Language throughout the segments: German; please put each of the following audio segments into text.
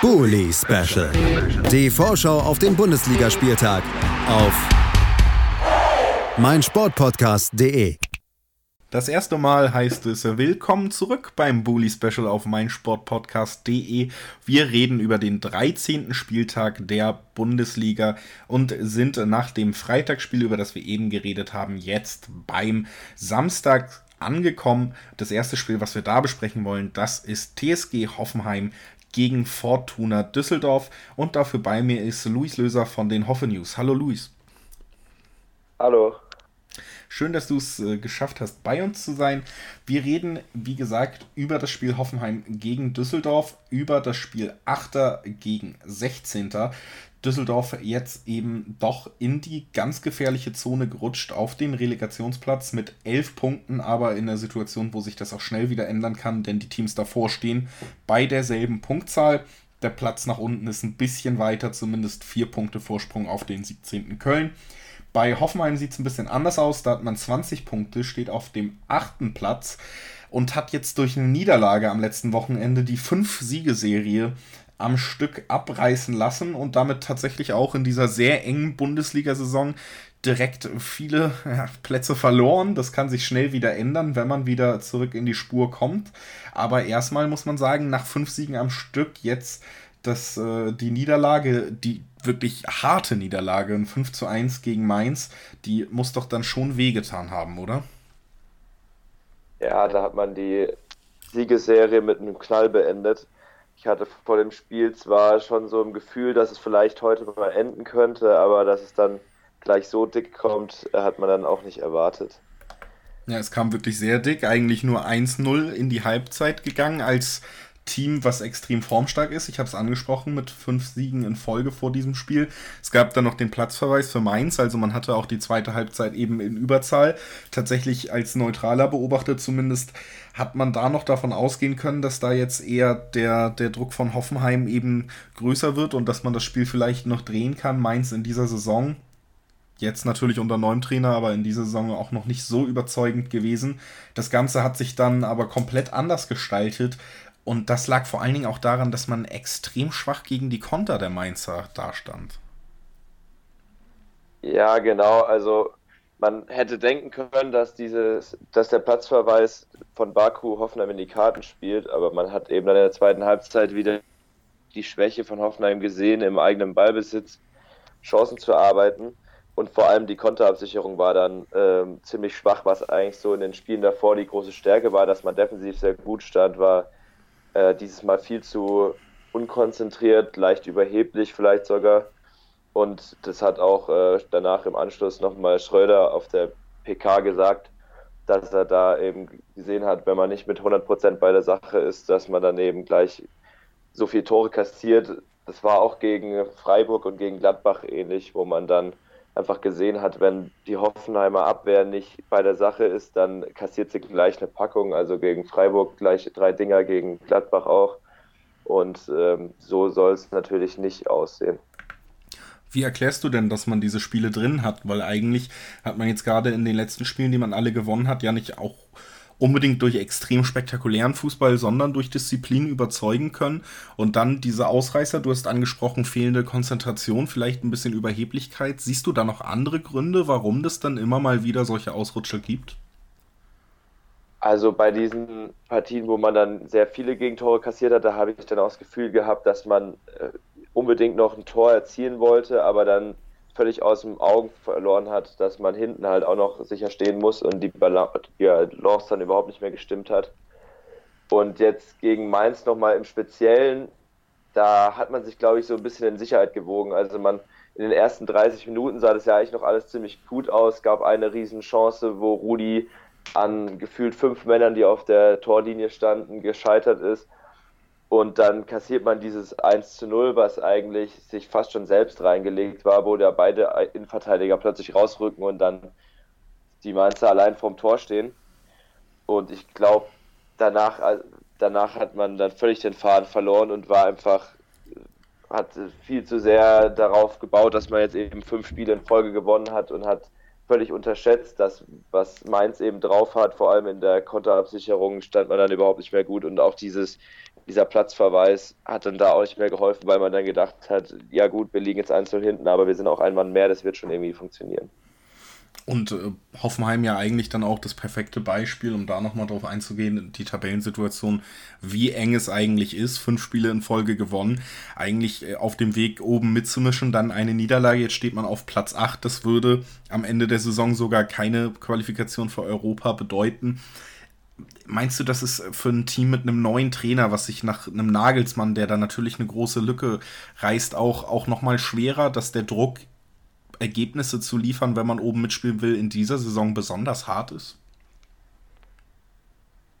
Bully Special. Die Vorschau auf den Bundesligaspieltag auf meinsportpodcast.de. Das erste Mal heißt es Willkommen zurück beim Bully Special auf meinsportpodcast.de. Wir reden über den 13. Spieltag der Bundesliga und sind nach dem Freitagsspiel, über das wir eben geredet haben, jetzt beim Samstag angekommen. Das erste Spiel, was wir da besprechen wollen, das ist TSG Hoffenheim gegen Fortuna Düsseldorf. Und dafür bei mir ist Luis Löser von den Hoffe News. Hallo Luis. Hallo. Schön, dass du es äh, geschafft hast, bei uns zu sein. Wir reden, wie gesagt, über das Spiel Hoffenheim gegen Düsseldorf, über das Spiel 8. gegen 16. Düsseldorf jetzt eben doch in die ganz gefährliche Zone gerutscht auf den Relegationsplatz mit elf Punkten, aber in der Situation, wo sich das auch schnell wieder ändern kann, denn die Teams davor stehen bei derselben Punktzahl. Der Platz nach unten ist ein bisschen weiter, zumindest vier Punkte Vorsprung auf den 17. Köln. Bei Hoffenheim sieht es ein bisschen anders aus. Da hat man 20 Punkte, steht auf dem achten Platz und hat jetzt durch eine Niederlage am letzten Wochenende die fünf Siegeserie am Stück abreißen lassen und damit tatsächlich auch in dieser sehr engen Bundesliga-Saison direkt viele Plätze verloren. Das kann sich schnell wieder ändern, wenn man wieder zurück in die Spur kommt. Aber erstmal muss man sagen, nach fünf Siegen am Stück jetzt dass äh, die Niederlage, die wirklich harte Niederlage, ein 5 zu 1 gegen Mainz, die muss doch dann schon wehgetan haben, oder? Ja, da hat man die Siegesserie mit einem Knall beendet. Ich hatte vor dem Spiel zwar schon so ein Gefühl, dass es vielleicht heute mal enden könnte, aber dass es dann gleich so dick kommt, hat man dann auch nicht erwartet. Ja, es kam wirklich sehr dick, eigentlich nur 1-0 in die Halbzeit gegangen, als Team, was extrem formstark ist. Ich habe es angesprochen mit fünf Siegen in Folge vor diesem Spiel. Es gab dann noch den Platzverweis für Mainz, also man hatte auch die zweite Halbzeit eben in Überzahl. Tatsächlich als neutraler Beobachter zumindest hat man da noch davon ausgehen können, dass da jetzt eher der, der Druck von Hoffenheim eben größer wird und dass man das Spiel vielleicht noch drehen kann. Mainz in dieser Saison jetzt natürlich unter neuem Trainer, aber in dieser Saison auch noch nicht so überzeugend gewesen. Das Ganze hat sich dann aber komplett anders gestaltet und das lag vor allen Dingen auch daran, dass man extrem schwach gegen die Konter der Mainzer dastand. Ja, genau. Also man hätte denken können, dass dieses, dass der Platzverweis von Baku Hoffenheim in die Karten spielt, aber man hat eben dann in der zweiten Halbzeit wieder die Schwäche von Hoffenheim gesehen, im eigenen Ballbesitz Chancen zu arbeiten. Und vor allem die Konterabsicherung war dann ähm, ziemlich schwach, was eigentlich so in den Spielen davor die große Stärke war, dass man defensiv sehr gut stand, war äh, dieses Mal viel zu unkonzentriert, leicht überheblich vielleicht sogar. Und das hat auch äh, danach im Anschluss nochmal Schröder auf der PK gesagt, dass er da eben gesehen hat, wenn man nicht mit 100% bei der Sache ist, dass man dann eben gleich so viele Tore kassiert. Das war auch gegen Freiburg und gegen Gladbach ähnlich, wo man dann einfach gesehen hat, wenn die Hoffenheimer Abwehr nicht bei der Sache ist, dann kassiert sie gleich eine Packung. Also gegen Freiburg gleich drei Dinger, gegen Gladbach auch. Und ähm, so soll es natürlich nicht aussehen. Wie erklärst du denn, dass man diese Spiele drin hat? Weil eigentlich hat man jetzt gerade in den letzten Spielen, die man alle gewonnen hat, ja nicht auch unbedingt durch extrem spektakulären Fußball, sondern durch Disziplin überzeugen können. Und dann diese Ausreißer, du hast angesprochen, fehlende Konzentration, vielleicht ein bisschen Überheblichkeit. Siehst du da noch andere Gründe, warum das dann immer mal wieder solche Ausrutscher gibt? Also bei diesen Partien, wo man dann sehr viele Gegentore kassiert hat, da habe ich dann auch das Gefühl gehabt, dass man äh, unbedingt noch ein Tor erzielen wollte, aber dann völlig aus dem Augen verloren hat, dass man hinten halt auch noch sicher stehen muss und die Balance dann überhaupt nicht mehr gestimmt hat. Und jetzt gegen Mainz nochmal im Speziellen, da hat man sich, glaube ich, so ein bisschen in Sicherheit gewogen. Also man in den ersten 30 Minuten sah das ja eigentlich noch alles ziemlich gut aus, gab eine Riesenchance, wo Rudi an gefühlt fünf Männern, die auf der Torlinie standen, gescheitert ist. Und dann kassiert man dieses 1 zu 0, was eigentlich sich fast schon selbst reingelegt war, wo da beide Innenverteidiger plötzlich rausrücken und dann die Mainzer allein vorm Tor stehen. Und ich glaube, danach, danach hat man dann völlig den Faden verloren und war einfach, hat viel zu sehr darauf gebaut, dass man jetzt eben fünf Spiele in Folge gewonnen hat und hat völlig unterschätzt, dass was Mainz eben drauf hat, vor allem in der Konterabsicherung stand man dann überhaupt nicht mehr gut und auch dieses dieser Platzverweis hat dann da auch nicht mehr geholfen, weil man dann gedacht hat, ja gut, wir liegen jetzt einzeln hinten, aber wir sind auch ein Mann mehr, das wird schon irgendwie funktionieren. Und äh, Hoffenheim ja eigentlich dann auch das perfekte Beispiel, um da nochmal drauf einzugehen, die Tabellensituation, wie eng es eigentlich ist. Fünf Spiele in Folge gewonnen, eigentlich äh, auf dem Weg oben mitzumischen, dann eine Niederlage, jetzt steht man auf Platz 8. Das würde am Ende der Saison sogar keine Qualifikation für Europa bedeuten. Meinst du, das ist für ein Team mit einem neuen Trainer, was sich nach einem Nagelsmann, der da natürlich eine große Lücke reißt, auch, auch nochmal schwerer, dass der Druck Ergebnisse zu liefern, wenn man oben mitspielen will, in dieser Saison besonders hart ist?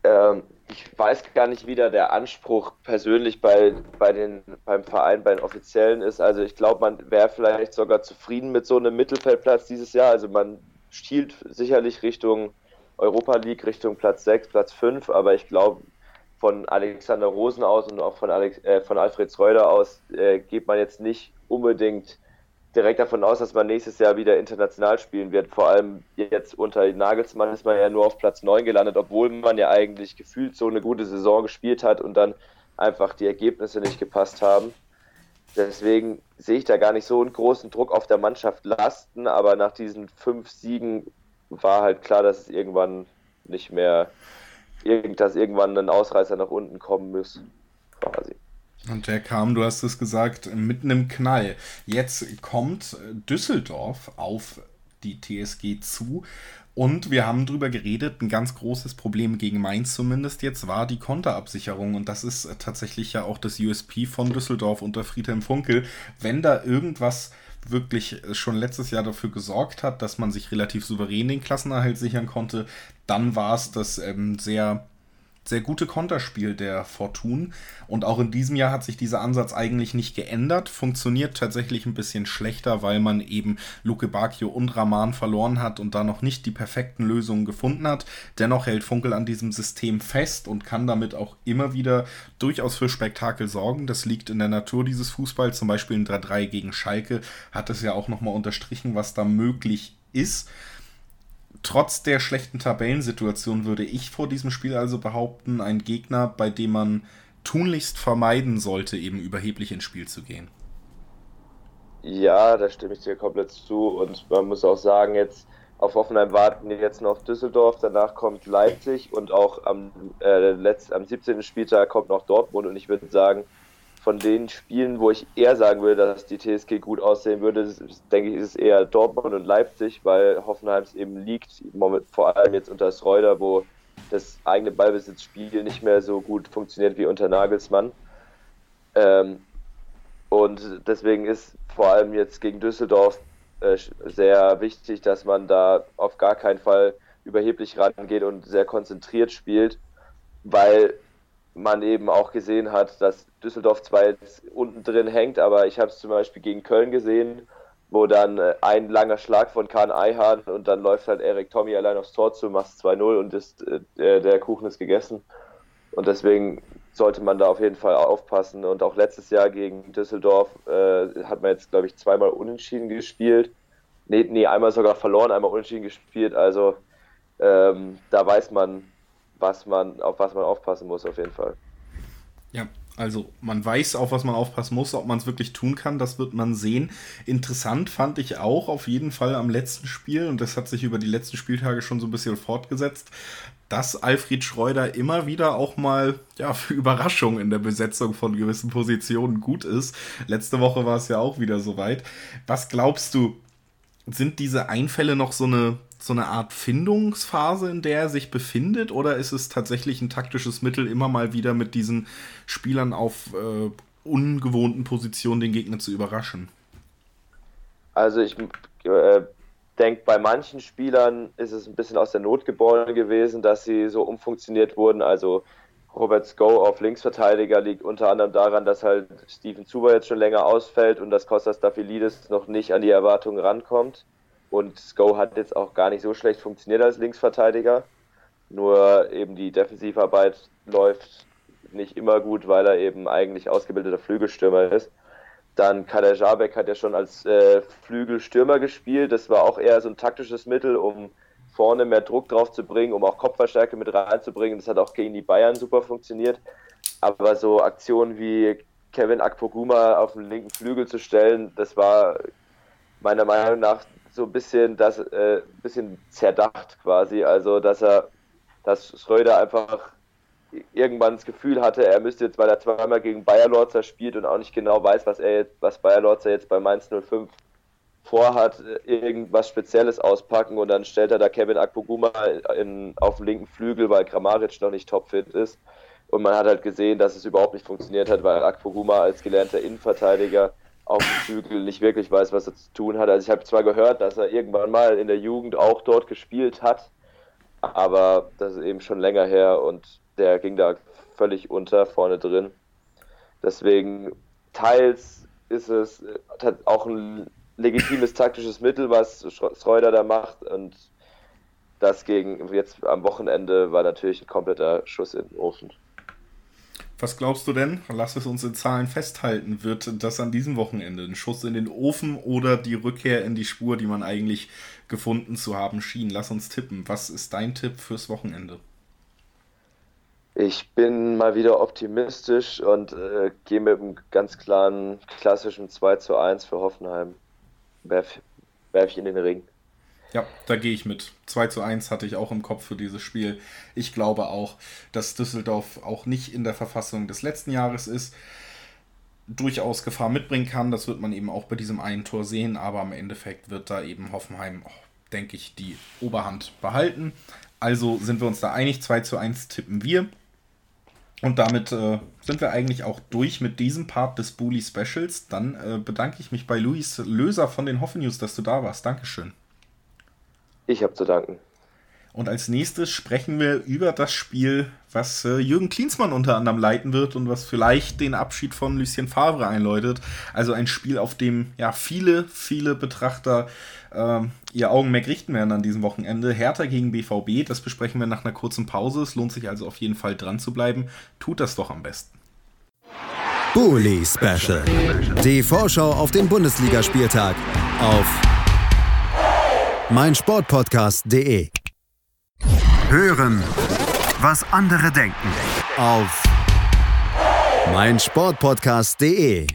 Ähm, ich weiß gar nicht, wie da der Anspruch persönlich bei, bei den, beim Verein, bei den Offiziellen ist. Also ich glaube, man wäre vielleicht sogar zufrieden mit so einem Mittelfeldplatz dieses Jahr. Also man stiehlt sicherlich Richtung Europa League, Richtung Platz 6, Platz 5, aber ich glaube, von Alexander Rosen aus und auch von, Alex, äh, von Alfred Schreuder aus äh, geht man jetzt nicht unbedingt direkt davon aus, dass man nächstes Jahr wieder international spielen wird. Vor allem jetzt unter Nagelsmann ist man ja nur auf Platz 9 gelandet, obwohl man ja eigentlich gefühlt so eine gute Saison gespielt hat und dann einfach die Ergebnisse nicht gepasst haben. Deswegen sehe ich da gar nicht so einen großen Druck auf der Mannschaft lasten, aber nach diesen fünf Siegen war halt klar, dass es irgendwann nicht mehr, dass irgendwann ein Ausreißer nach unten kommen muss, quasi. Und der kam, du hast es gesagt, mitten im Knall. Jetzt kommt Düsseldorf auf die TSG zu. Und wir haben drüber geredet, ein ganz großes Problem gegen Mainz zumindest jetzt war die Konterabsicherung. Und das ist tatsächlich ja auch das USP von Düsseldorf unter Friedhelm Funkel. Wenn da irgendwas wirklich schon letztes Jahr dafür gesorgt hat, dass man sich relativ souverän den Klassenerhalt sichern konnte, dann war es das ähm, sehr sehr gute Konterspiel der Fortun. Und auch in diesem Jahr hat sich dieser Ansatz eigentlich nicht geändert. Funktioniert tatsächlich ein bisschen schlechter, weil man eben Luke Bacchio und Rahman verloren hat und da noch nicht die perfekten Lösungen gefunden hat. Dennoch hält Funkel an diesem System fest und kann damit auch immer wieder durchaus für Spektakel sorgen. Das liegt in der Natur dieses Fußballs. Zum Beispiel in 3-3 gegen Schalke hat es ja auch nochmal unterstrichen, was da möglich ist trotz der schlechten Tabellensituation würde ich vor diesem Spiel also behaupten, ein Gegner, bei dem man tunlichst vermeiden sollte, eben überheblich ins Spiel zu gehen. Ja, da stimme ich dir komplett zu und man muss auch sagen, jetzt auf Hoffenheim warten jetzt noch Düsseldorf, danach kommt Leipzig und auch am, äh, letzt, am 17. Spieltag kommt noch Dortmund und ich würde sagen, von den Spielen, wo ich eher sagen würde, dass die TSG gut aussehen würde, denke ich, ist es eher Dortmund und Leipzig, weil Hoffenheim es eben liegt, vor allem jetzt unter Schreuder, wo das eigene Ballbesitzspiel nicht mehr so gut funktioniert wie unter Nagelsmann. Ähm, und deswegen ist vor allem jetzt gegen Düsseldorf äh, sehr wichtig, dass man da auf gar keinen Fall überheblich rangeht und sehr konzentriert spielt, weil man eben auch gesehen hat, dass Düsseldorf zwar jetzt unten drin hängt, aber ich habe es zum Beispiel gegen Köln gesehen, wo dann äh, ein langer Schlag von Kahn Eihan und dann läuft halt Erik Tommy allein aufs Tor zu, macht 2-0 und ist, äh, der Kuchen ist gegessen. Und deswegen sollte man da auf jeden Fall aufpassen. Und auch letztes Jahr gegen Düsseldorf äh, hat man jetzt, glaube ich, zweimal unentschieden gespielt. Nee, nee, einmal sogar verloren, einmal unentschieden gespielt. Also ähm, da weiß man, was man, auf was man aufpassen muss, auf jeden Fall. Ja, also man weiß, auf was man aufpassen muss, ob man es wirklich tun kann, das wird man sehen. Interessant fand ich auch auf jeden Fall am letzten Spiel, und das hat sich über die letzten Spieltage schon so ein bisschen fortgesetzt, dass Alfred Schreuder immer wieder auch mal ja, für Überraschung in der Besetzung von gewissen Positionen gut ist. Letzte Woche war es ja auch wieder soweit. Was glaubst du, sind diese Einfälle noch so eine so eine Art Findungsphase, in der er sich befindet? Oder ist es tatsächlich ein taktisches Mittel, immer mal wieder mit diesen Spielern auf äh, ungewohnten Positionen den Gegner zu überraschen? Also ich äh, denke, bei manchen Spielern ist es ein bisschen aus der Not geboren gewesen, dass sie so umfunktioniert wurden. Also Robert Sko auf Linksverteidiger liegt unter anderem daran, dass halt Steven Zuber jetzt schon länger ausfällt und dass Kostas Staffelidis noch nicht an die Erwartungen rankommt. Und Sko hat jetzt auch gar nicht so schlecht funktioniert als Linksverteidiger. Nur eben die Defensivarbeit läuft nicht immer gut, weil er eben eigentlich ausgebildeter Flügelstürmer ist. Dann Kader Jabek hat ja schon als äh, Flügelstürmer gespielt. Das war auch eher so ein taktisches Mittel, um vorne mehr Druck drauf zu bringen, um auch Kopfverstärke mit reinzubringen. Das hat auch gegen die Bayern super funktioniert. aber so Aktionen wie Kevin Akpoguma auf den linken Flügel zu stellen, das war meiner Meinung nach so ein bisschen das äh, bisschen zerdacht quasi. Also dass er, dass Schröder einfach irgendwann das Gefühl hatte, er müsste jetzt, weil er zweimal gegen Bayer Lorzer spielt und auch nicht genau weiß, was er jetzt, was Bayer Lorzer jetzt bei Mainz 05 vorhat, irgendwas Spezielles auspacken und dann stellt er da Kevin Akpoguma in, auf dem linken Flügel, weil Kramaric noch nicht topfit ist. Und man hat halt gesehen, dass es überhaupt nicht funktioniert hat, weil Akpoguma als gelernter Innenverteidiger auf dem Flügel nicht wirklich weiß, was er zu tun hat. Also ich habe zwar gehört, dass er irgendwann mal in der Jugend auch dort gespielt hat, aber das ist eben schon länger her und der ging da völlig unter vorne drin. Deswegen teils ist es auch ein legitimes taktisches Mittel, was Schreuder da macht und das gegen jetzt am Wochenende war natürlich ein kompletter Schuss in den Ofen. Was glaubst du denn? Lass es uns in Zahlen festhalten. Wird das an diesem Wochenende ein Schuss in den Ofen oder die Rückkehr in die Spur, die man eigentlich gefunden zu haben schien? Lass uns tippen. Was ist dein Tipp fürs Wochenende? Ich bin mal wieder optimistisch und äh, gehe mit einem ganz klaren klassischen 2 zu 1 für Hoffenheim. Werf, werf ich in den Ring. Ja, da gehe ich mit. 2 zu 1 hatte ich auch im Kopf für dieses Spiel. Ich glaube auch, dass Düsseldorf auch nicht in der Verfassung des letzten Jahres ist. Durchaus Gefahr mitbringen kann. Das wird man eben auch bei diesem einen Tor sehen. Aber im Endeffekt wird da eben Hoffenheim, oh, denke ich, die Oberhand behalten. Also sind wir uns da einig. 2 zu 1 tippen wir. Und damit äh, sind wir eigentlich auch durch mit diesem Part des Bully Specials. Dann äh, bedanke ich mich bei Luis Löser von den Hoffen News, dass du da warst. Dankeschön. Ich habe zu danken. Und als nächstes sprechen wir über das Spiel, was äh, Jürgen Klinsmann unter anderem leiten wird und was vielleicht den Abschied von Lucien Favre einläutet. Also ein Spiel, auf dem ja viele, viele Betrachter äh, ihr Augenmerk richten werden an diesem Wochenende. Hertha gegen BVB, das besprechen wir nach einer kurzen Pause. Es lohnt sich also auf jeden Fall dran zu bleiben. Tut das doch am besten. Bully Special. Die Vorschau auf den Bundesligaspieltag auf meinsportpodcast.de. Hören, was andere denken auf meinsportpodcast.de.